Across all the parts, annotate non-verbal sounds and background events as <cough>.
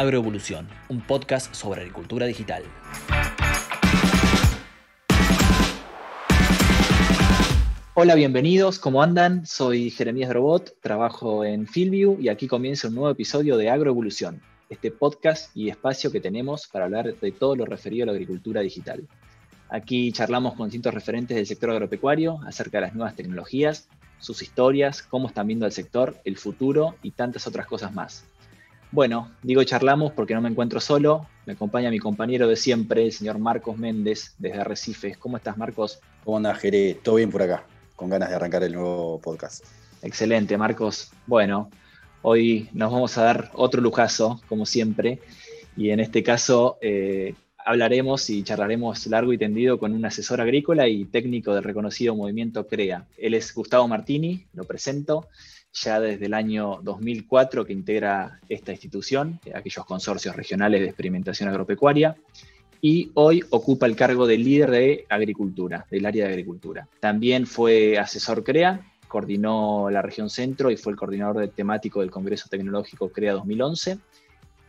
Agroevolución, un podcast sobre agricultura digital. Hola, bienvenidos, ¿cómo andan? Soy Jeremías Robot, trabajo en Fieldview y aquí comienza un nuevo episodio de Agroevolución, este podcast y espacio que tenemos para hablar de todo lo referido a la agricultura digital. Aquí charlamos con distintos referentes del sector agropecuario acerca de las nuevas tecnologías, sus historias, cómo están viendo el sector, el futuro y tantas otras cosas más. Bueno, digo charlamos porque no me encuentro solo, me acompaña mi compañero de siempre, el señor Marcos Méndez, desde Arrecifes. ¿Cómo estás, Marcos? ¿Cómo andas, Jere? ¿Todo bien por acá? Con ganas de arrancar el nuevo podcast. Excelente, Marcos. Bueno, hoy nos vamos a dar otro lujazo, como siempre, y en este caso eh, hablaremos y charlaremos largo y tendido con un asesor agrícola y técnico del reconocido movimiento CREA. Él es Gustavo Martini, lo presento ya desde el año 2004 que integra esta institución, eh, aquellos consorcios regionales de experimentación agropecuaria, y hoy ocupa el cargo de líder de agricultura, del área de agricultura. También fue asesor CREA, coordinó la región centro y fue el coordinador temático del Congreso Tecnológico CREA 2011.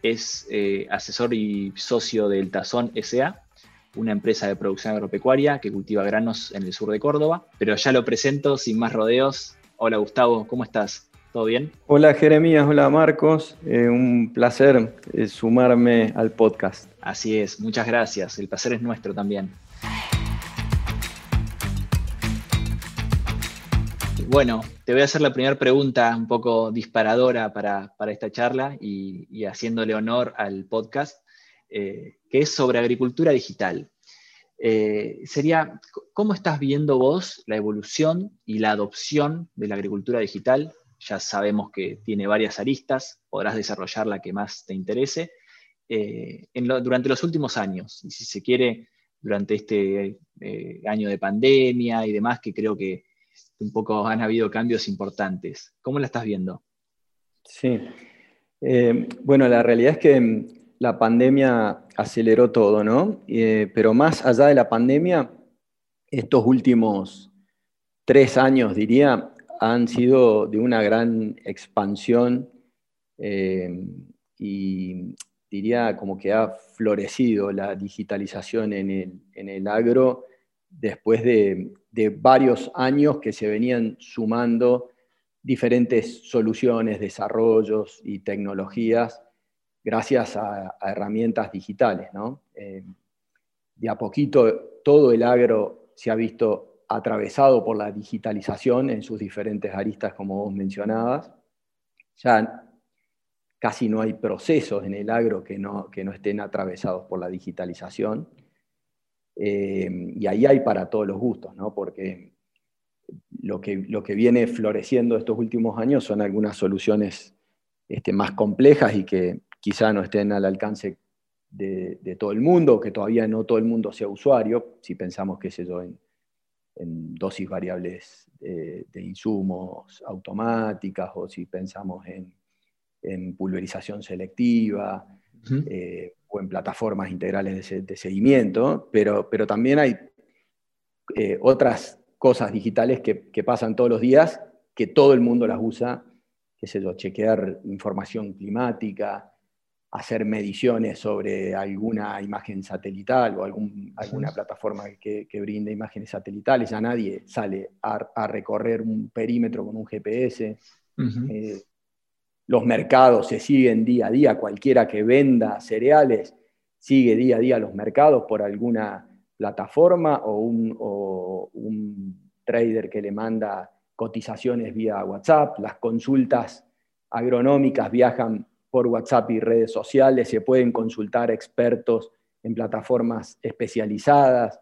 Es eh, asesor y socio del Tazón SA, una empresa de producción agropecuaria que cultiva granos en el sur de Córdoba. Pero ya lo presento sin más rodeos. Hola Gustavo, ¿cómo estás? ¿Todo bien? Hola Jeremías, hola Marcos, eh, un placer eh, sumarme al podcast. Así es, muchas gracias, el placer es nuestro también. Bueno, te voy a hacer la primera pregunta un poco disparadora para, esta charla y, haciéndole honor al podcast, eh, que es sobre agricultura digital. Eh, sería, ¿cómo estás viendo vos la evolución y la adopción de la agricultura digital? Ya sabemos que tiene varias aristas, podrás desarrollar la que más te interese. Eh, durante los últimos años, y si se quiere, durante este eh, año de pandemia y demás, que creo que un poco han habido cambios importantes. ¿Cómo la estás viendo? Sí. bueno, la realidad es que la pandemia aceleró todo, ¿no? Eh, pero más allá de la pandemia, estos últimos tres años, diría, han sido de una gran expansión eh, y diría como que ha florecido la digitalización en el, agro después de, de, varios años que se venían sumando diferentes soluciones, desarrollos y tecnologías gracias a, herramientas digitales. ¿no? Eh, de a poquito todo el agro se ha visto atravesado por la digitalización en sus diferentes aristas, como vos mencionabas. Ya casi no hay procesos en el agro que no, que no estén atravesados por la digitalización. Eh, y ahí hay para todos los gustos, ¿no? porque lo que, lo que viene floreciendo estos últimos años son algunas soluciones este, más complejas y que, quizá no estén al alcance de, todo el mundo, que todavía no todo el mundo sea usuario, si pensamos, qué sé yo, en, dosis variables de, insumos automáticas o si pensamos en, pulverización selectiva eh, o en plataformas integrales de, seguimiento, pero, pero, también hay eh, otras cosas digitales que, que, pasan todos los días que todo el mundo las usa, qué sé yo, chequear información climática, hacer mediciones sobre alguna imagen satelital o alguna plataforma que, que, brinde imágenes satelitales, ya nadie sale a, recorrer un perímetro con un GPS. Eh, los mercados se siguen día a día, cualquiera que venda cereales sigue día a día los mercados por alguna plataforma o un, o un trader que le manda cotizaciones vía WhatsApp, las consultas agronómicas viajan por WhatsApp y redes sociales, se pueden consultar expertos en plataformas especializadas,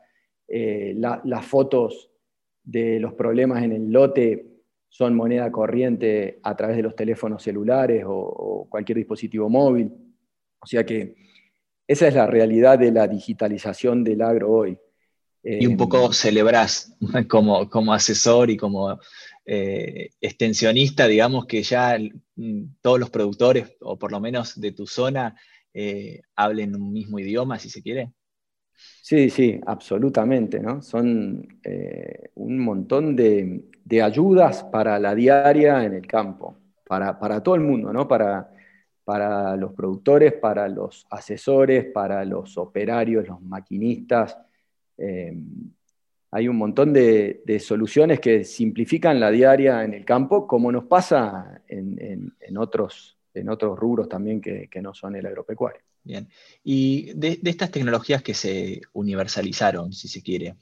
eh, las fotos de los problemas en el lote son moneda corriente a través de los teléfonos celulares o, cualquier dispositivo móvil. O sea que esa es la realidad de la digitalización del agro hoy. Y un poco eh, celebrás <laughs> como, como asesor y como eh, extensionista, digamos que ya todos los productores, o por lo menos de tu zona, eh, hablen un mismo idioma, si se quiere? Sí, sí, absolutamente, ¿no? Son eh, un montón de, ayudas para la diaria en el campo, para, todo el mundo, ¿no? Para, para los productores, para los asesores, para los operarios, los maquinistas. Eh, hay un montón de, soluciones que simplifican la diaria en el campo, como nos pasa en, otros, rubros también que, no son el agropecuario. Bien. Y de, estas tecnologías que se universalizaron, si se quiere,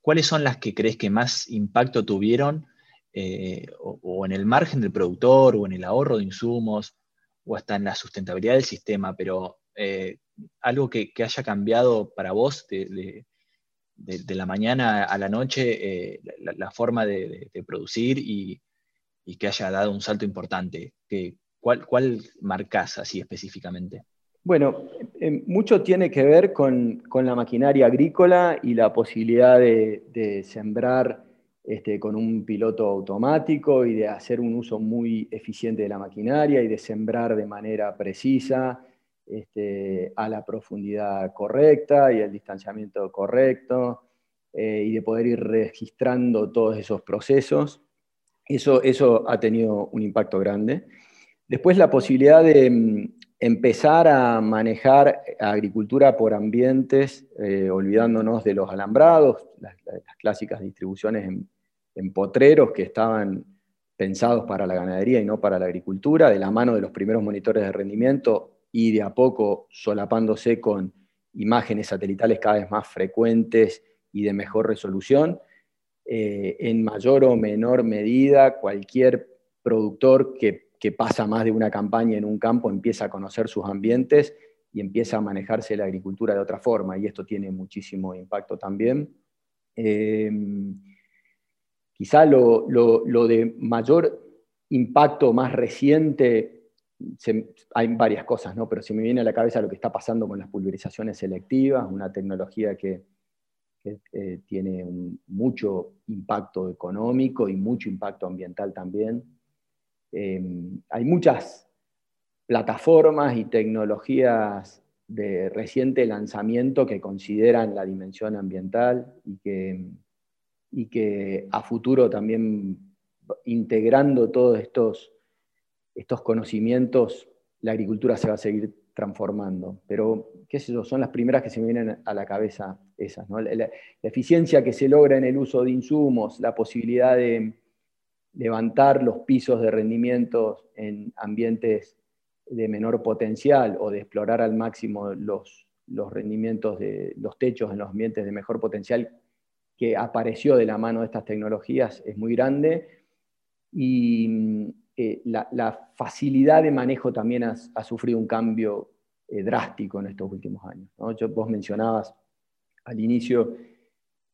¿cuáles son las que crees que más impacto tuvieron eh, o, en el margen del productor o en el ahorro de insumos o hasta en la sustentabilidad del sistema, pero eh, algo que, haya cambiado para vos de, la mañana a la noche eh, la, forma de, producir y, que haya dado un salto importante. ¿Cuál, ¿Cuál marcas así específicamente? Bueno, mucho tiene que ver con, la maquinaria agrícola y la posibilidad de, sembrar este, con un piloto automático y de hacer un uso muy eficiente de la maquinaria y de sembrar de manera precisa este, a la profundidad correcta y el distanciamiento correcto eh, y de poder ir registrando todos esos procesos. Eso, eso ha tenido un impacto grande. Después la posibilidad de mm, empezar a manejar agricultura por ambientes, eh, olvidándonos de los alambrados, las clásicas distribuciones en potreros que estaban pensados para la ganadería y no para la agricultura, de la mano de los primeros monitores de rendimiento y de a poco solapándose con imágenes satelitales cada vez más frecuentes y de mejor resolución. Eh, en mayor o menor medida, cualquier productor que, pasa más de una campaña en un campo empieza a conocer sus ambientes y empieza a manejarse la agricultura de otra forma, y esto tiene muchísimo impacto también. Eh, Quizá lo, de mayor impacto más reciente, hay varias cosas, ¿no? pero se me viene a la cabeza lo que está pasando con las pulverizaciones selectivas, una tecnología que, eh, tiene mucho impacto económico y mucho impacto ambiental también. Em, hay muchas plataformas y tecnologías de reciente lanzamiento que consideran la dimensión ambiental y que y que a futuro también integrando todos estos, estos conocimientos, la agricultura se va a seguir transformando. Pero, qué sé yo, son las primeras que se me vienen a la cabeza esas. La, eficiencia que se logra en el uso de insumos, la posibilidad de levantar los pisos de rendimientos en ambientes de menor potencial o de explorar al máximo los, los rendimientos de los techos en los ambientes de mejor potencial que apareció de la mano de estas tecnologías es muy grande y eh, la, facilidad de manejo también ha, sufrido un cambio eh, drástico en estos últimos años. vos mencionabas al inicio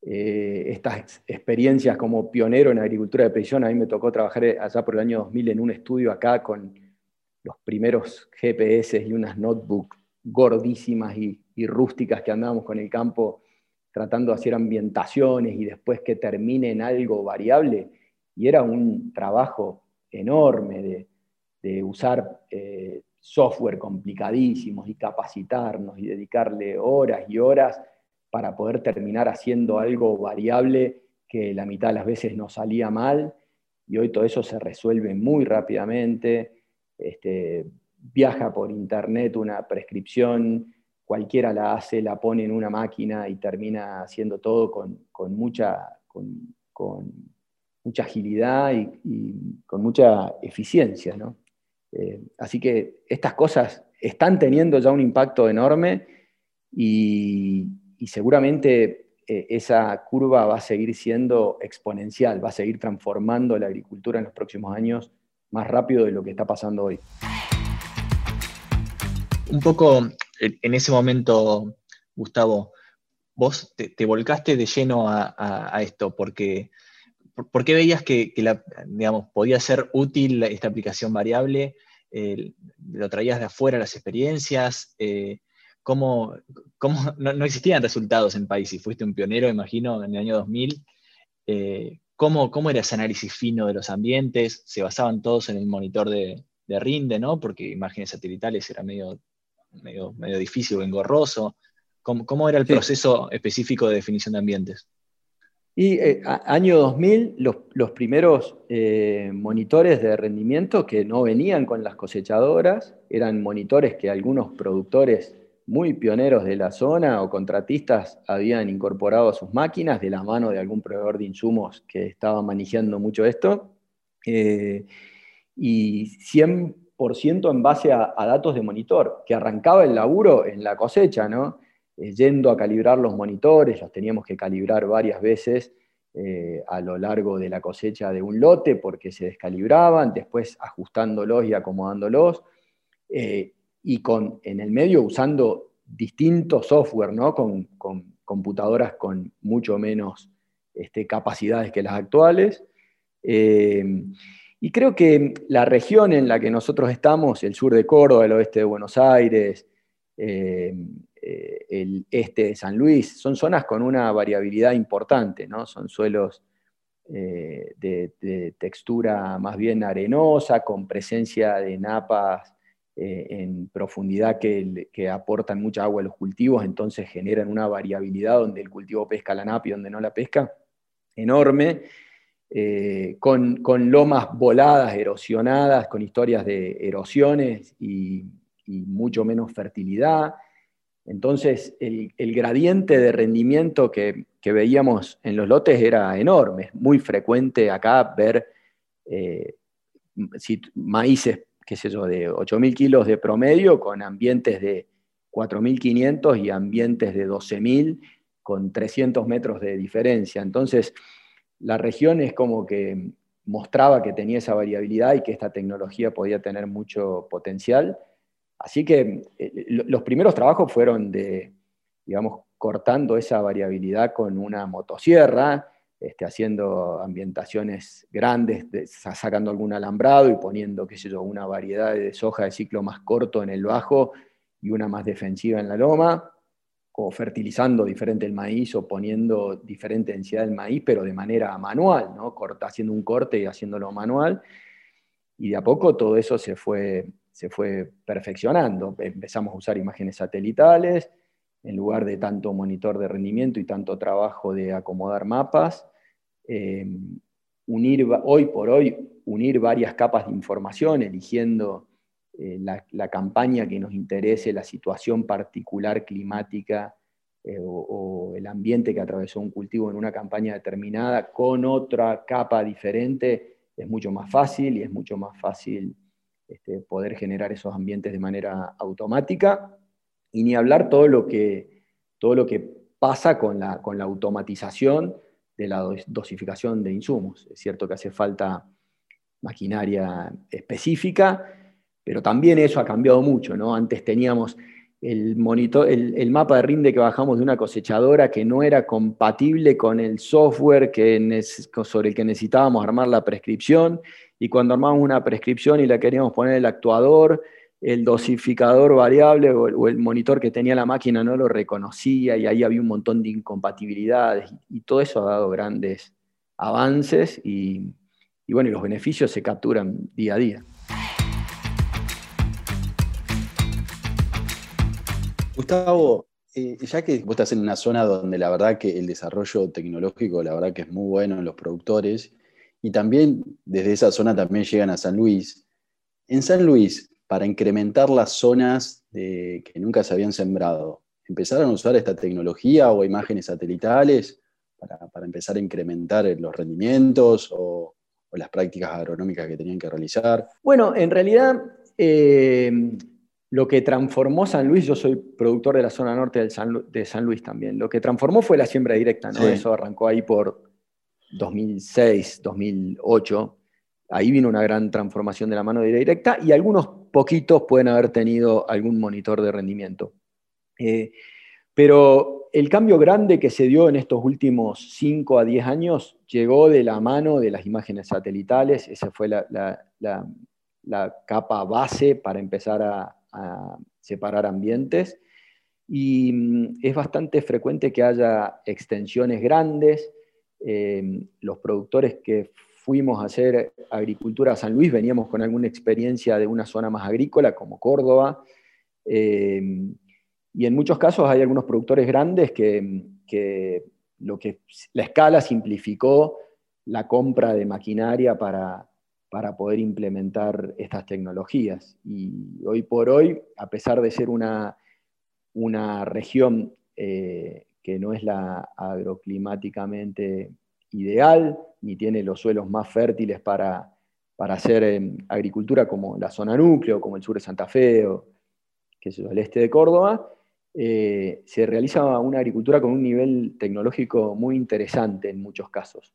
eh, estas experiencias como pionero en agricultura de precisión. A mí me tocó trabajar allá por el año 2000 en un estudio acá con los primeros GPS y unas notebooks gordísimas y, y rústicas que andábamos con el campo tratando de hacer ambientaciones y después que termine en algo variable. Y era un trabajo enorme de, usar eh, software complicadísimos y capacitarnos y dedicarle horas y horas para poder terminar haciendo algo variable que la mitad de las veces nos salía mal. Y hoy todo eso se resuelve muy rápidamente. Este, viaja por internet una prescripción cualquiera la hace, la pone en una máquina y termina haciendo todo con, mucha, con, mucha agilidad y, con mucha eficiencia. Eh, así que estas cosas están teniendo ya un impacto enorme y, seguramente eh, esa curva va a seguir siendo exponencial, va a seguir transformando la agricultura en los próximos años más rápido de lo que está pasando hoy. Un poco en ese momento, Gustavo, vos te, volcaste de lleno a, esto, porque ¿por qué veías que, digamos, podía ser útil esta aplicación variable? Eh, ¿Lo traías de afuera las experiencias? Eh, ¿cómo, <laughs> no, existían resultados en país y fuiste un pionero, imagino, en el año 2000? Eh, ¿cómo, ¿cómo, era ese análisis fino de los ambientes? ¿Se basaban todos en el monitor de, de RINDE, ¿no? porque imágenes satelitales era medio medio, medio difícil o engorroso. ¿Cómo, era el proceso específico de definición de ambientes? Y eh, año 2000, los, primeros eh, monitores de rendimiento que no venían con las cosechadoras, eran monitores que algunos productores muy pioneros de la zona o contratistas habían incorporado a sus máquinas de la mano de algún proveedor de insumos que estaba manejando mucho esto. Eh, y 100% en base a, a, datos de monitor, que arrancaba el laburo en la cosecha, ¿no? Eh, yendo a calibrar los monitores, los teníamos que calibrar varias veces eh, a lo largo de la cosecha de un lote porque se descalibraban, después ajustándolos y acomodándolos, eh, y con, en el medio usando distintos software, ¿no? con, computadoras con mucho menos este, capacidades que las actuales. y creo que la región en la que nosotros estamos, el sur de Córdoba, el oeste de Buenos Aires, eh, el este de San Luis, son zonas con una variabilidad importante, ¿no? Son suelos eh, de, textura más bien arenosa, con presencia de napas eh, en profundidad que, aportan mucha agua a los cultivos, entonces generan una variabilidad donde el cultivo pesca la napa y donde no la pesca, enorme. con, lomas voladas, erosionadas, con historias de erosiones y mucho menos fertilidad. Entonces, el, gradiente de rendimiento que, veíamos en los lotes era enorme. Es muy frecuente acá ver eh, maíces, qué sé yo, de 8.000 kilos de promedio con ambientes de 4.500 y ambientes de 12.000 con 300 metros de diferencia. Entonces, la región es como que mostraba que tenía esa variabilidad y que esta tecnología podía tener mucho potencial Así que eh, los primeros trabajos fueron de, digamos, cortando esa variabilidad con una motosierra, este, haciendo ambientaciones grandes, sacando algún alambrado y poniendo, qué sé yo, una variedad de soja de ciclo más corto en el bajo y una más defensiva en la loma, o fertilizando diferente el maíz o poniendo diferente densidad del maíz, pero de manera manual, ¿no? Haciendo un corte y haciéndolo manual. Y de a poco todo eso se fue se fue perfeccionando. Empezamos a usar imágenes satelitales en lugar de tanto monitor de rendimiento y tanto trabajo de acomodar mapas. Eh, unir, hoy por hoy, unir varias capas de información, eligiendo eh, la, campaña que nos interese, la situación particular climática eh, o, o, el ambiente que atravesó un cultivo en una campaña determinada con otra capa diferente, es mucho más fácil y es mucho más fácil este, poder generar esos ambientes de manera automática, y ni hablar todo lo que, todo lo que pasa con la, con la automatización de la dosificación de insumos. Es cierto que hace falta maquinaria específica, pero también eso ha cambiado mucho. ¿no? Antes teníamos el, monitor, el, mapa de rinde que bajamos de una cosechadora que no era compatible con el software que, sobre el que necesitábamos armar la prescripción y cuando armamos una prescripción y la queríamos poner el actuador, el dosificador variable o el monitor que tenía la máquina no lo reconocía y ahí había un montón de incompatibilidades y todo eso ha dado grandes avances y, bueno, y los beneficios se capturan día a día. Gustavo, eh, ya que vos estás en una zona donde la verdad que el desarrollo tecnológico, la verdad que es muy bueno en los productores, y también desde esa zona también llegan a San Luis. En San Luis, para incrementar las zonas que nunca se habían sembrado, ¿empezaron a usar esta tecnología o imágenes satelitales para, empezar a incrementar los rendimientos o, las prácticas agronómicas que tenían que realizar? Bueno, en realidad eh, lo que transformó San Luis, yo soy productor de la zona norte de San, de San Luis también, lo que transformó fue la siembra directa, ¿no? Eso arrancó ahí por 2006, 2008, ahí vino una gran transformación de la mano directa y algunos poquitos pueden haber tenido algún monitor de rendimiento. Eh, pero el cambio grande que se dio en estos últimos 5 a 10 años llegó de la mano de las imágenes satelitales, esa fue la, capa base para empezar a, a separar ambientes. Y mm, es bastante frecuente que haya extensiones grandes, Em, los productores que fuimos a hacer agricultura a San Luis veníamos con alguna experiencia de una zona más agrícola como Córdoba. Em, y en muchos casos hay algunos productores grandes que, lo que la escala simplificó la compra de maquinaria para, para poder implementar estas tecnologías. Y hoy por hoy, a pesar de ser una, una región eh, que no es la agroclimáticamente ideal, ni tiene los suelos más fértiles para, para hacer em, agricultura como la zona núcleo, como el sur de Santa Fe o que es el este de Córdoba, eh, se realiza una agricultura con un nivel tecnológico muy interesante en muchos casos.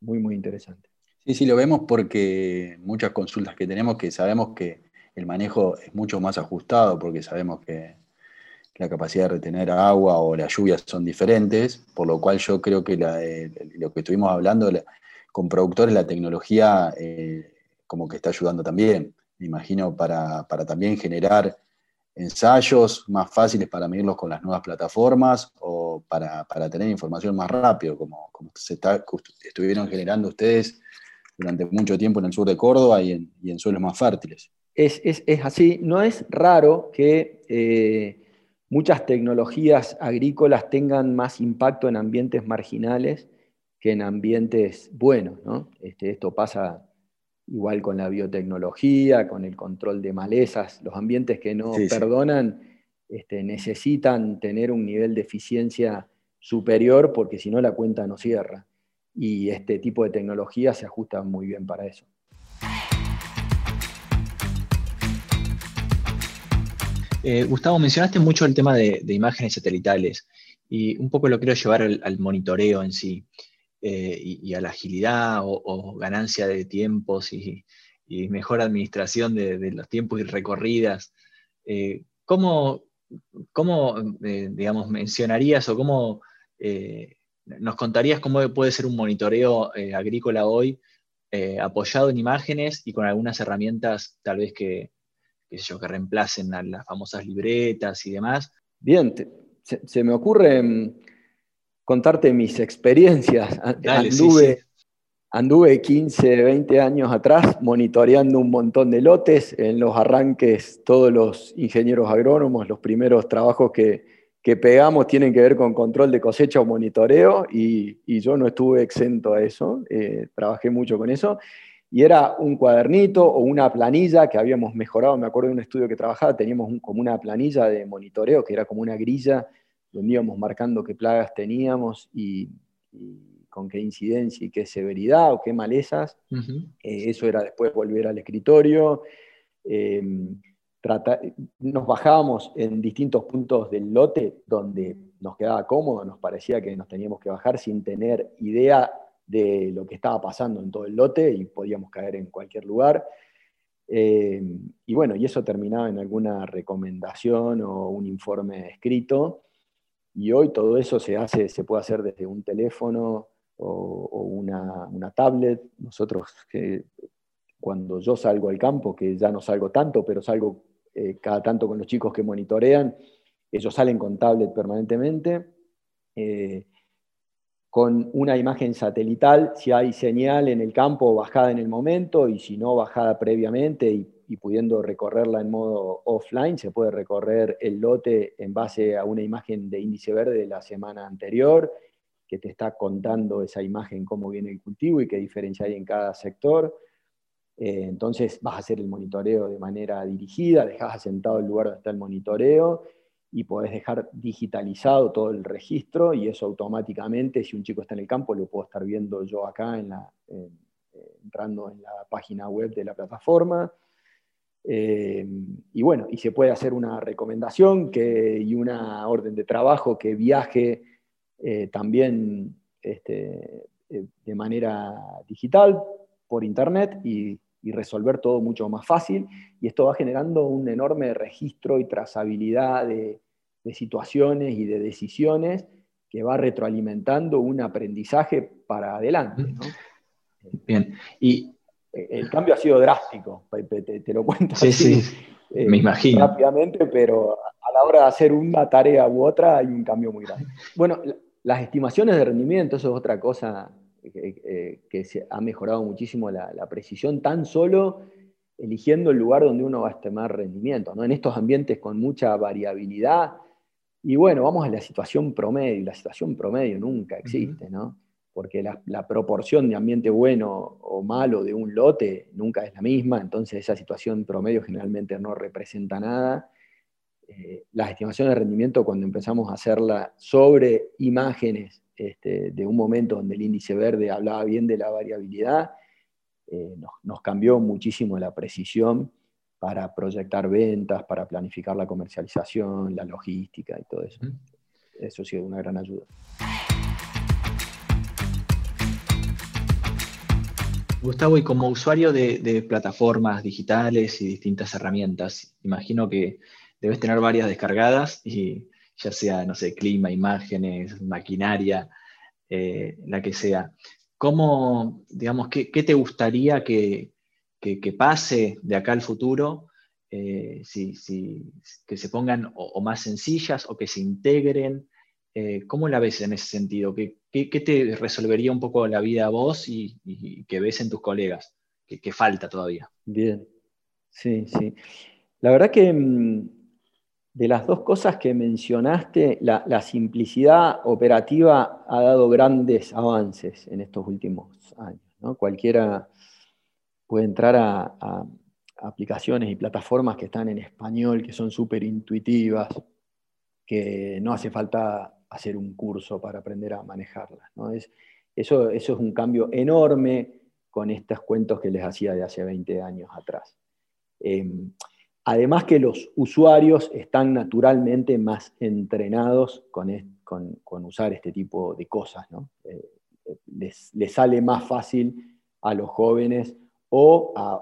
Muy, muy interesante. Sí, sí, lo vemos porque muchas consultas que tenemos que sabemos que el manejo es mucho más ajustado porque sabemos que la capacidad de retener agua o las lluvias son diferentes, por lo cual yo creo que eh, lo que estuvimos hablando con productores, la tecnología eh, como que está ayudando también, me imagino, para, también generar ensayos más fáciles para medirlos con las nuevas plataformas o para, tener información más rápido, como, como se está, estuvieron generando ustedes durante mucho tiempo en el sur de Córdoba y en, suelos más fértiles. Es, así, no es raro que eh, muchas tecnologías agrícolas tengan más impacto en ambientes marginales que en ambientes buenos. Este, esto pasa igual con la biotecnología, con el control de malezas. Los ambientes que no perdonan este, necesitan tener un nivel de eficiencia superior porque si no la cuenta no cierra y este tipo de tecnología se ajusta muy bien para eso. Eh, Gustavo, mencionaste mucho el tema de, imágenes satelitales y un poco lo quiero llevar al, monitoreo en sí eh, y, a la agilidad o, ganancia de tiempos y, mejor administración de, los tiempos y recorridas. Eh, ¿Cómo, digamos, mencionarías o cómo ¿Nos contarías cómo puede ser un monitoreo eh, agrícola hoy eh, apoyado en imágenes y con algunas herramientas tal vez que, que reemplacen a las famosas libretas y demás? Bien, se, me ocurre mm, contarte mis experiencias. anduve, anduve 15, 20 años atrás monitoreando un montón de lotes en los arranques, todos los ingenieros agrónomos, los primeros trabajos que, que pegamos tienen que ver con control de cosecha o monitoreo y, yo no estuve exento a eso, eh, trabajé mucho con eso. Y era un cuadernito o una planilla que habíamos mejorado. Me acuerdo de un estudio que trabajaba, teníamos como una planilla de monitoreo que era como una grilla donde íbamos marcando qué plagas teníamos y, con qué incidencia y qué severidad o qué malezas. Eh, eso era después volver al escritorio. Eh, nos bajábamos en distintos puntos del lote donde nos quedaba cómodo, nos parecía que nos teníamos que bajar sin tener idea de lo que estaba pasando en todo el lote y podíamos caer en cualquier lugar. Eh, y bueno, y eso terminaba en alguna recomendación o un informe escrito. Y hoy todo eso se hace, se puede hacer desde un teléfono o, una, una, tablet. Nosotros, que cuando yo salgo al campo, que ya no salgo tanto, pero salgo eh, cada tanto con los chicos que monitorean, ellos salen con tablet permanentemente, eh, con una imagen satelital, si hay señal en el campo bajada en el momento y si no bajada previamente y, pudiendo recorrerla en modo offline, se puede recorrer el lote en base a una imagen de índice verde de la semana anterior, que te está contando esa imagen cómo viene el cultivo y qué diferencia hay en cada sector. Eh, entonces vas a hacer el monitoreo de manera dirigida, dejas asentado el lugar donde está el monitoreo y podés dejar digitalizado todo el registro y eso automáticamente, si un chico está en el campo, lo puedo estar viendo yo acá la, entrando en la página web de la plataforma. Eh, y bueno, y se puede hacer una recomendación y una orden de trabajo que viaje eh, también este, de manera digital por internet y y resolver todo mucho más fácil. Y esto va generando un enorme registro y trazabilidad de, situaciones y de decisiones que va retroalimentando un aprendizaje para adelante. Bien, y el cambio ha sido drástico, te, lo cuento sí, así, sí. Eh, me imagino. rápidamente, pero a la hora de hacer una tarea u otra hay un cambio muy grande. Bueno, las estimaciones de rendimiento, eso es otra cosa eh, que se ha mejorado muchísimo la, precisión, tan solo eligiendo el lugar donde uno va a estimar rendimiento. ¿no? En estos ambientes con mucha variabilidad, Y bueno, vamos a la situación promedio, y la situación promedio nunca existe, ¿no? Porque la, proporción de ambiente bueno o malo de un lote nunca es la misma, entonces esa situación promedio generalmente no representa nada. Eh, las estimaciones de rendimiento, cuando empezamos a hacerla sobre imágenes este, de un momento donde el índice verde hablaba bien de la variabilidad, eh, nos, cambió muchísimo la precisión para proyectar ventas, para planificar la comercialización, la logística y todo eso. Eso ha sido una gran ayuda. Gustavo, y como usuario de, plataformas digitales y distintas herramientas, imagino que debes tener varias descargadas y ya sea, no sé, clima, imágenes, maquinaria, eh, la que sea. ¿Cómo, digamos, qué, te gustaría que, pase de acá al futuro? Eh, si, que se pongan o, más sencillas o que se integren. Eh, ¿Cómo la ves en ese sentido? ¿Qué, te resolvería un poco la vida a vos y, que ves en tus colegas? ¿Qué, falta todavía? Bien, sí, sí. La verdad que mm, de las dos cosas que mencionaste, la, simplicidad operativa ha dado grandes avances en estos últimos años. Cualquiera puede entrar a, aplicaciones y plataformas que están en español, que son súper intuitivas, que no hace falta hacer un curso para aprender a manejarlas. eso, es un cambio enorme con estos cuentos que les hacía de hace 20 años atrás. Em, Además que los usuarios están naturalmente más entrenados con, usar este tipo de cosas. Eh, les, sale más fácil a los jóvenes o a,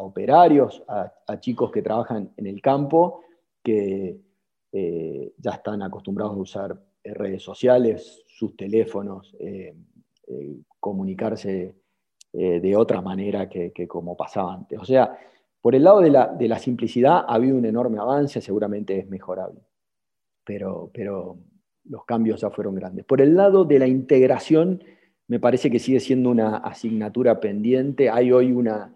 operarios, a, chicos que trabajan en el campo, que eh, ya están acostumbrados a usar redes sociales, sus teléfonos, eh, comunicarse de otra manera que, que como pasaba antes. O sea, por el lado de la, simplicidad ha habido un enorme avance, seguramente es mejorable, pero, pero los cambios ya fueron grandes. Por el lado de la integración, me parece que sigue siendo una asignatura pendiente. Hay hoy una,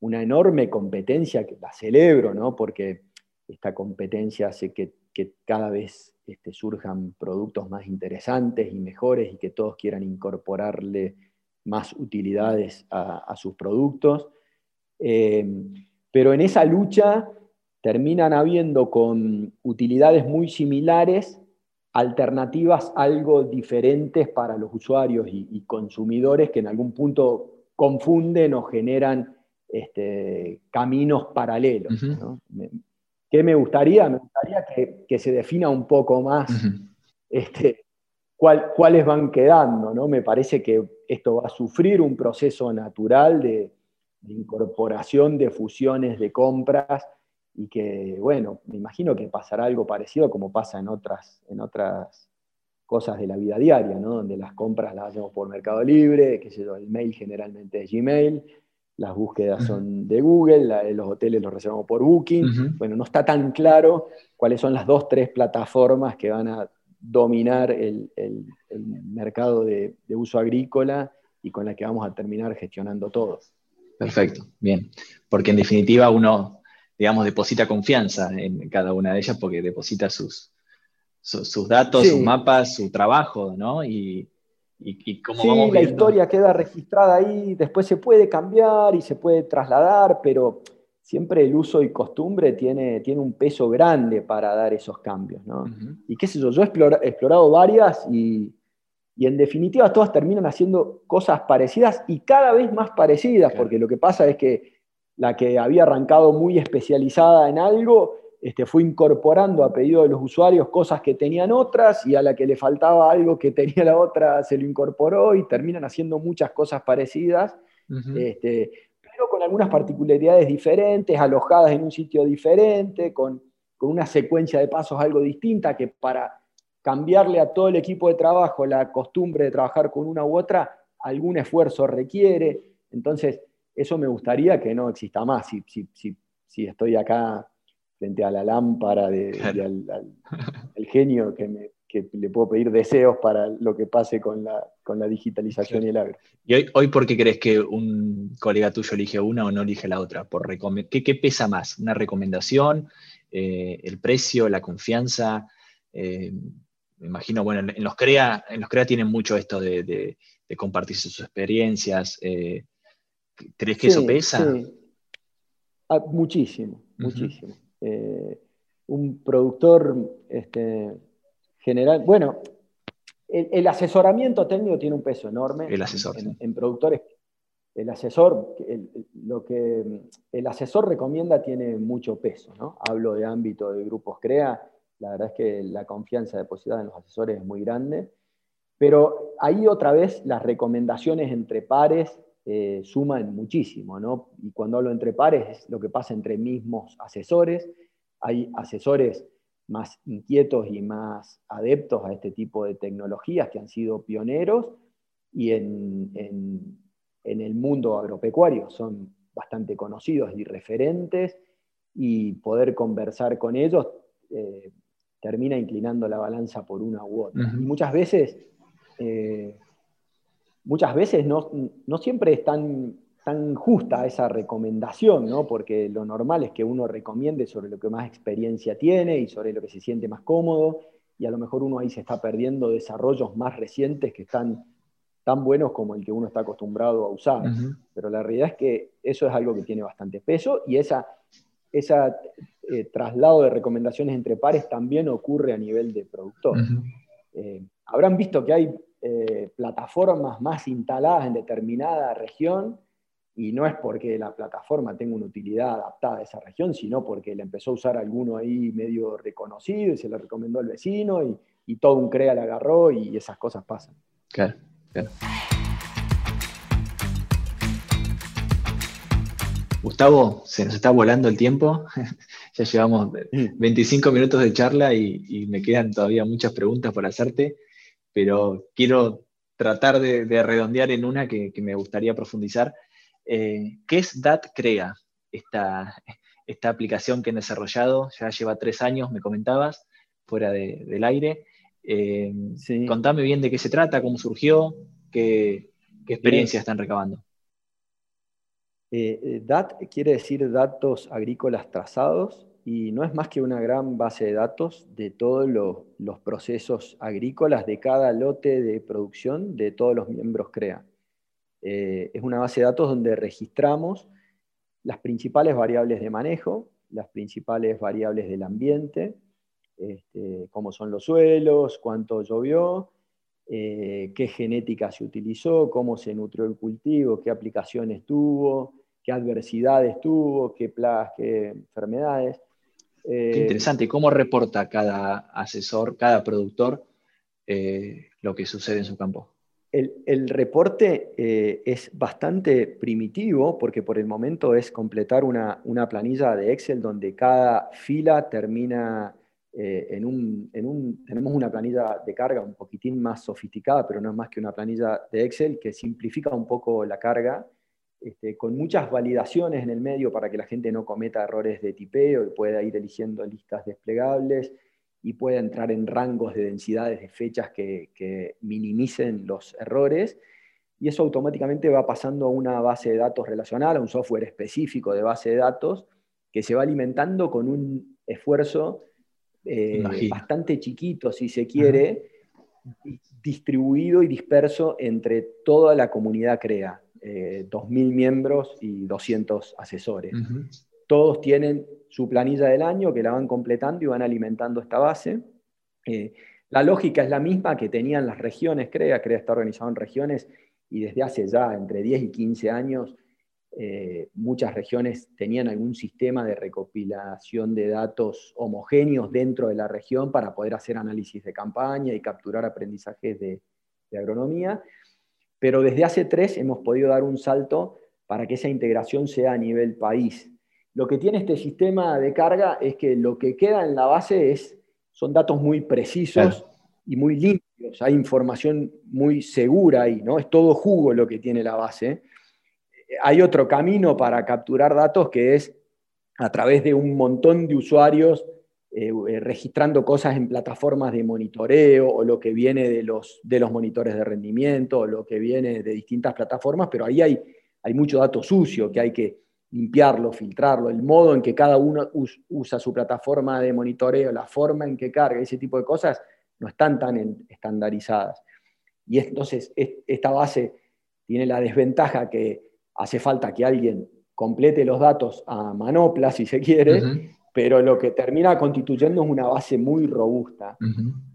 una enorme competencia, que la celebro, ¿no? porque esta competencia hace que, cada vez este, surjan productos más interesantes y mejores y que todos quieran incorporarle más utilidades a, sus productos. Eh, pero en esa lucha terminan habiendo con utilidades muy similares alternativas algo diferentes para los usuarios y, consumidores que en algún punto confunden o generan este, caminos paralelos. ¿Qué me gustaría? Me gustaría que, se defina un poco más este, cuáles van quedando. ¿no? Me parece que esto va a sufrir un proceso natural de, de incorporación de fusiones de compras y que, bueno, me imagino que pasará algo parecido como pasa en otras, en otras cosas de la vida diaria, ¿no? donde las compras las hacemos por Mercado Libre, que sé yo, el mail generalmente es Gmail, las búsquedas son de Google, los hoteles los reservamos por Booking. Bueno, no está tan claro cuáles son las dos, tres plataformas que van a dominar el, mercado de, de uso agrícola y con las que vamos a terminar gestionando todos. Perfecto, bien. Porque en definitiva uno, digamos, deposita confianza en cada una de ellas porque deposita sus, sus, datos, sus mapas, su trabajo, ¿no? Y, y, como sí, la historia queda registrada ahí, después se puede cambiar y se puede trasladar, pero siempre el uso y costumbre tiene, tiene un peso grande para dar esos cambios, ¿no? Y qué sé yo, yo he explorado varias y y en definitiva todas terminan haciendo cosas parecidas y cada vez más parecidas, porque lo que pasa es que la que había arrancado muy especializada en algo, este, fue incorporando a pedido de los usuarios cosas que tenían otras y a la que le faltaba algo que <laughs> tenía la otra se lo incorporó y terminan haciendo muchas cosas parecidas, este, pero con algunas particularidades diferentes, alojadas en un sitio diferente, con, con una secuencia de pasos algo distinta que para cambiarle a todo el equipo de trabajo la costumbre de trabajar con una u otra, algún esfuerzo requiere. Entonces, eso me gustaría que no exista más. Si, si, estoy acá frente a la lámpara de, al, genio que, me, le puedo pedir deseos para lo que pase con la, con la digitalización y el agro. ¿Y hoy, hoy por qué crees que un colega tuyo elige una o no elige la otra? ¿Por ¿Qué, ¿Qué, pesa más? ¿Una recomendación? Eh, ¿El precio? ¿La confianza? Me imagino, bueno, en, los CREA, en los CREA tienen mucho esto de, compartir sus experiencias. ¿Crees que eso pesa? Sí. Ah, muchísimo, muchísimo. un productor este, general, bueno, el, asesoramiento técnico tiene un peso enorme el asesor, en, productores. El asesor, lo que el asesor recomienda tiene mucho peso, ¿no? Hablo de ámbito de grupos CREA, la verdad es que la confianza depositada en los asesores es muy grande, pero ahí otra vez las recomendaciones entre pares eh, suman muchísimo, ¿no? Y cuando hablo entre pares es lo que pasa entre mismos asesores. Hay asesores más inquietos y más adeptos a este tipo de tecnologías que han sido pioneros y en, el mundo agropecuario son bastante conocidos y referentes y poder conversar con ellos eh, termina inclinando la balanza por una u otra. Y muchas veces, eh, muchas veces no, no siempre están tan justa esa recomendación, ¿no? porque lo normal es que uno recomiende sobre lo que más experiencia tiene y sobre lo que se siente más cómodo, y a lo mejor uno ahí se está perdiendo desarrollos más recientes que están tan buenos como el que uno está acostumbrado a usar. Pero la realidad es que eso es algo que tiene bastante peso y ese eh, traslado de recomendaciones entre pares también ocurre a nivel de productor. Eh, habrán visto que hay eh, plataformas más instaladas en determinada región y no es porque la plataforma tenga una utilidad adaptada a esa región, sino porque le empezó a usar alguno ahí medio reconocido y se le recomendó al vecino y, todo un CREA le agarró y esas cosas pasan. Claro, claro. Gustavo, se nos está volando el tiempo. <laughs> ya llevamos 25 minutos de charla y, me quedan todavía muchas preguntas por hacerte, pero quiero tratar de, redondear en una que me gustaría profundizar eh, ¿Qué es DAT Crea? Esta, esta aplicación que han desarrollado, ya lleva tres años, me comentabas, fuera del aire. Eh, contame bien de qué se trata, cómo surgió, qué, experiencia están recabando. Eh, DAT quiere decir datos agrícolas trazados y no es más que una gran base de datos de todos los procesos agrícolas de cada lote de producción de todos los miembros CREA. Eh, es una base de datos donde registramos las principales variables de manejo, las principales variables del ambiente, este, cómo son los suelos, cuánto llovió, eh, qué genética se utilizó, cómo se nutrió el cultivo, qué aplicaciones tuvo, qué adversidades tuvo, qué plagas, qué enfermedades. qué interesante. ¿Cómo reporta cada asesor, cada productor lo que sucede en su campo? El, reporte eh, es bastante primitivo porque por el momento es completar una, planilla de Excel donde cada fila termina eh, en, un, Tenemos una planilla de carga un poquitín más sofisticada, pero no es más que una planilla de Excel que simplifica un poco la carga, este, con muchas validaciones en el medio para que la gente no cometa errores de tipeo y pueda ir eligiendo listas desplegables y pueda entrar en rangos de densidades de fechas que, minimicen los errores. Y eso automáticamente va pasando a una base de datos relacional, a un software específico de base de datos, que se va alimentando con un esfuerzo eh, bastante chiquito, si se quiere, distribuido y disperso entre toda la comunidad CREA, 2.000 eh, miembros y 200 asesores. Todos tienen su planilla del año que la van completando y van alimentando esta base. Eh, la lógica es la misma que tenían las regiones, CREA. CREA está organizado en regiones y desde hace ya entre 10 y 15 años eh, muchas regiones tenían algún sistema de recopilación de datos homogéneos dentro de la región para poder hacer análisis de campaña y capturar aprendizajes de, de agronomía. Pero desde hace tres hemos podido dar un salto para que esa integración sea a nivel país. Lo que tiene este sistema de carga es que lo que queda en la base es, son datos muy precisos y muy limpios. Hay información muy segura ahí, ¿no? Es todo jugo lo que tiene la base. Hay otro camino para capturar datos que es a través de un montón de usuarios eh, registrando cosas en plataformas de monitoreo o lo que viene de los, de los monitores de rendimiento o lo que viene de distintas plataformas, pero ahí hay, hay mucho dato sucio que hay que limpiarlo, filtrarlo, el modo en que cada uno usa su plataforma de monitoreo, la forma en que carga, ese tipo de cosas, no están tan estandarizadas. Y entonces esta base tiene la desventaja que hace falta que alguien complete los datos a manopla, si se quiere, pero lo que termina constituyendo es una base muy robusta.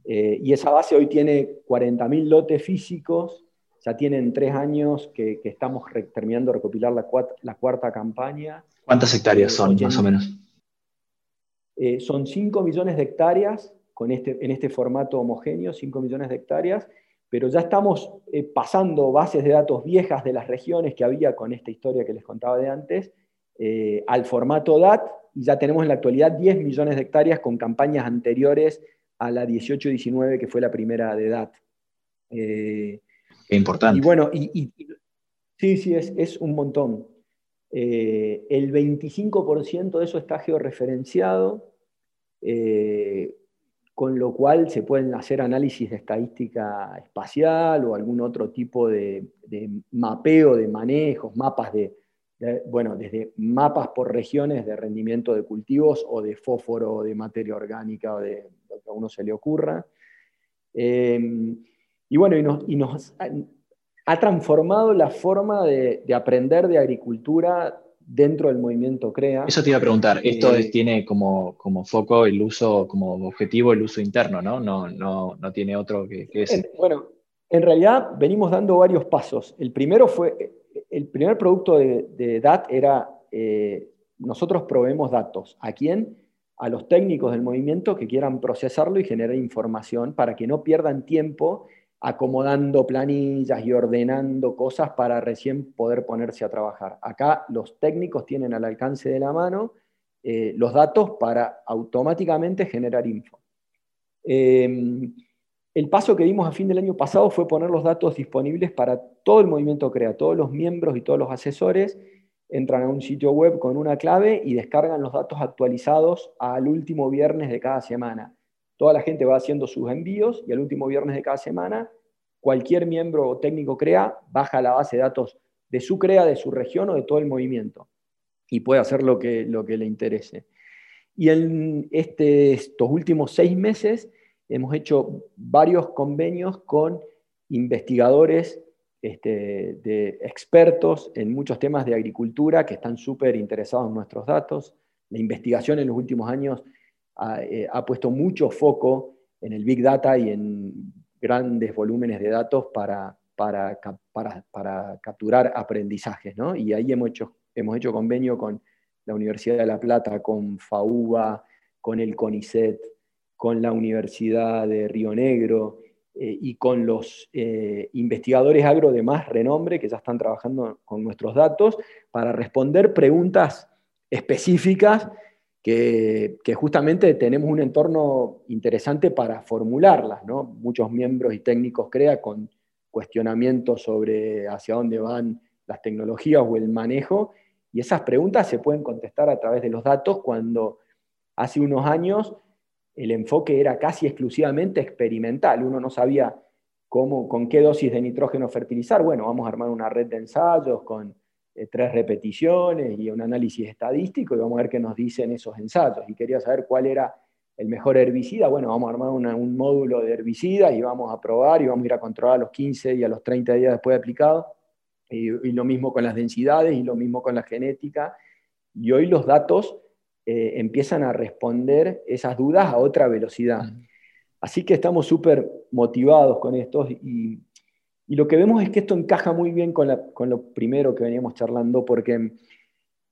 Eh, y esa base hoy tiene 40.000 lotes físicos, ya tienen tres años que, estamos terminando de recopilar la, la, cuarta campaña. ¿Cuántas hectáreas son, más o menos? Eh, son 5 millones de hectáreas con este, en este formato homogéneo, 5 millones de hectáreas, pero ya estamos eh, pasando bases de datos viejas de las regiones que había con esta historia que les contaba de antes, al formato DAT, y ya tenemos en la actualidad 10 millones de hectáreas con campañas anteriores a la 18-19, que fue la primera de DAT. Eh, importante. Y bueno, y, sí, sí, es, es un montón. el 25% de eso está georreferenciado con lo cual se pueden hacer análisis de estadística espacial o algún otro tipo de, mapeo de manejos, mapas de, bueno, desde mapas por regiones de rendimiento de cultivos o de fósforo o de materia orgánica o de lo que a uno se le ocurra. Em, y bueno, y nos, ha, transformado la forma de, de aprender de agricultura dentro del movimiento CREA. Eso te iba a preguntar, esto eh, tiene como, como, foco el uso, como objetivo el uso interno, ¿no? No, no, no tiene otro que, es... bueno, en realidad venimos dando varios pasos. El primero fue, el primer producto de, DAT era, eh, nosotros proveemos datos. ¿A quién? A los técnicos del movimiento que quieran procesarlo y generar información para que no pierdan tiempo acomodando planillas y ordenando cosas para recién poder ponerse a trabajar. Acá los técnicos tienen al alcance de la mano eh, los datos para automáticamente generar info. Em, el paso que dimos a fin del año pasado fue poner los datos disponibles para todo el movimiento CREA, todos los miembros y todos los asesores entran a un sitio web con una clave y descargan los datos actualizados al último viernes de cada semana. Toda la gente va haciendo sus envíos y el último viernes de cada semana, cualquier miembro o técnico CREA baja la base de datos de su CREA, de su región o de todo el movimiento y puede hacer lo que, lo que le interese. Y en este, estos últimos seis meses hemos hecho varios convenios con investigadores, este, de expertos en muchos temas de agricultura que están súper interesados en nuestros datos. La investigación en los últimos años eh, ha, puesto mucho foco en el Big Data y en grandes volúmenes de datos para, capturar aprendizajes. Y ahí hemos hecho, hemos hecho convenio con la Universidad de La Plata, con FAUBA, con el CONICET, con la Universidad de Río Negro eh, y con los eh, investigadores agro de más renombre que ya están trabajando con nuestros datos para responder preguntas específicas que, justamente tenemos un entorno interesante para formularlas. ¿no? Muchos miembros y técnicos CREA con cuestionamientos sobre hacia dónde van las tecnologías o el manejo, y esas preguntas se pueden contestar a través de los datos cuando hace unos años el enfoque era casi exclusivamente experimental, uno no sabía cómo, con qué dosis de nitrógeno fertilizar, bueno, vamos a armar una red de ensayos con eh, tres repeticiones y un análisis estadístico y vamos a ver qué nos dicen esos ensayos. Y quería saber cuál era el mejor herbicida. Bueno, vamos a armar un módulo de herbicidas y vamos a probar y vamos a ir a controlar a los 15 y a los 30 días después de aplicado. Y, lo mismo con las densidades y lo mismo con la genética. Y hoy los datos eh, empiezan a responder esas dudas a otra velocidad. Así que estamos súper motivados con esto y y lo que vemos es que esto encaja muy bien con, lo primero que veníamos charlando, porque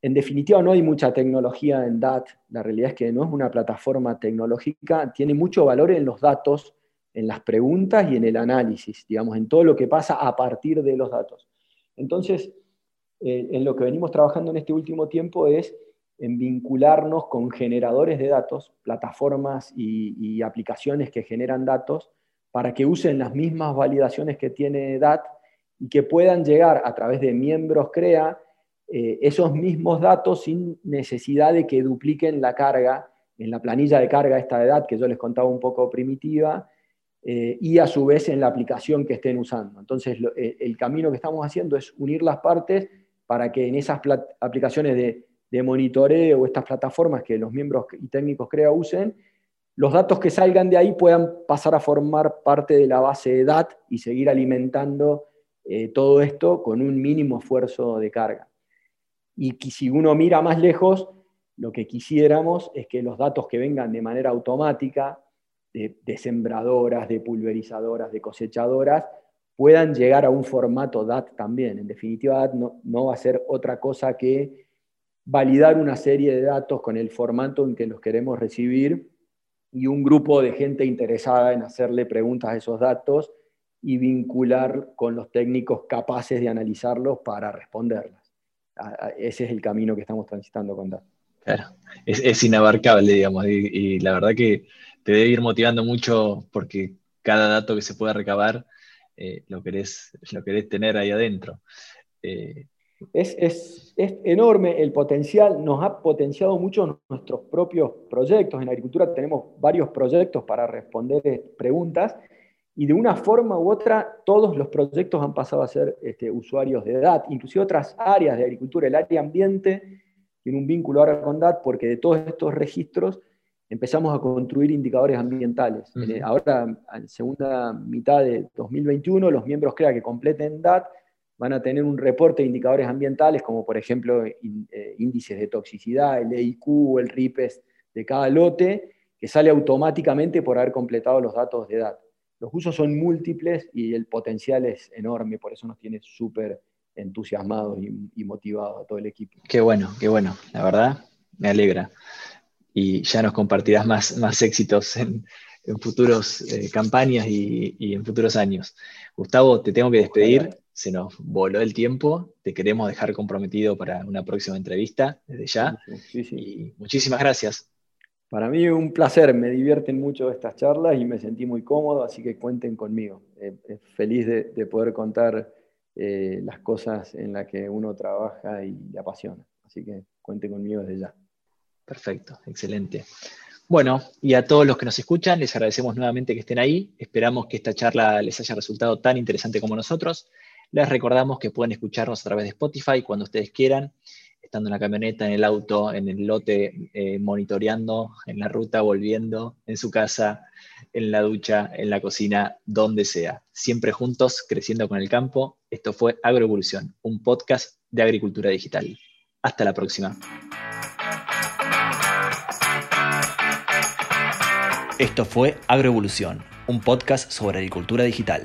en definitiva no hay mucha tecnología en DAT. La realidad es que no es una plataforma tecnológica, tiene mucho valor en los datos, en las preguntas y en el análisis, digamos, en todo lo que pasa a partir de los datos. Entonces, eh, en lo que venimos trabajando en este último tiempo es en vincularnos con generadores de datos, plataformas y aplicaciones que generan datos, para que usen las mismas validaciones que tiene DAT y que puedan llegar a través de miembros CREA eh, esos mismos datos sin necesidad de que dupliquen la carga en la planilla de carga esta de DAT que yo les contaba un poco primitiva eh, y a su vez en la aplicación que estén usando. Entonces eh, el camino que estamos haciendo es unir las partes para que en esas aplicaciones de, de monitoreo o estas plataformas que los miembros y técnicos CREA usen, los datos que salgan de ahí puedan pasar a formar parte de la base de DAT y seguir alimentando eh, todo esto con un mínimo esfuerzo de carga. Y si uno mira más lejos, lo que quisiéramos es que los datos que vengan de manera automática, de, sembradoras, de pulverizadoras, de cosechadoras, puedan llegar a un formato DAT también. En definitiva, DAT no va a ser otra cosa que validar una serie de datos con el formato en que los queremos recibir y un grupo de gente interesada en hacerle preguntas a esos datos y vincular con los técnicos capaces de analizarlos para responderlas. Ese es el camino que estamos transitando con datos. Claro, es, inabarcable, digamos, y, la verdad que te debe ir motivando mucho porque cada dato que se pueda recabar eh, lo, querés, lo querés tener ahí adentro. Eh, es, enorme el potencial, nos ha potenciado mucho nuestros propios proyectos. En agricultura tenemos varios proyectos para responder preguntas y de una forma u otra todos los proyectos han pasado a ser este, usuarios de DAT, inclusive otras áreas de agricultura, el área ambiente tiene un vínculo ahora con DAT porque de todos estos registros empezamos a construir indicadores ambientales. Ahora, en segunda mitad de 2021, los miembros CREA que completen DAT van a tener un reporte de indicadores ambientales, como por ejemplo eh, índices de toxicidad, el EIQ o el RIPES de cada lote, que sale automáticamente por haber completado los datos de edad. Los usos son múltiples y el potencial es enorme, por eso nos tiene súper entusiasmados y, motivados a todo el equipo. Qué bueno, qué bueno, la verdad me alegra. Y ya nos compartirás más, más éxitos en, en futuras eh, campañas y, y, en futuros años. Gustavo, te tengo que despedir se nos voló el tiempo, te queremos dejar comprometido para una próxima entrevista desde ya. Y muchísimas gracias. Para mí un placer, me divierten mucho estas charlas y me sentí muy cómodo, así que cuenten conmigo. Eh, feliz de, poder contar eh, las cosas en las que uno trabaja y le apasiona. Así que cuenten conmigo desde ya. Perfecto, excelente. Bueno, y a todos los que nos escuchan, les agradecemos nuevamente que estén ahí. Esperamos que esta charla les haya resultado tan interesante como nosotros. Les recordamos que pueden escucharnos a través de Spotify cuando ustedes quieran, estando en la camioneta, en el auto, en el lote, eh, monitoreando, en la ruta, volviendo, en su casa, en la ducha, en la cocina, donde sea. Siempre juntos, creciendo con el campo. Esto fue Agroevolución, un podcast de agricultura digital. Hasta la próxima. Esto fue Agroevolución, un podcast sobre agricultura digital.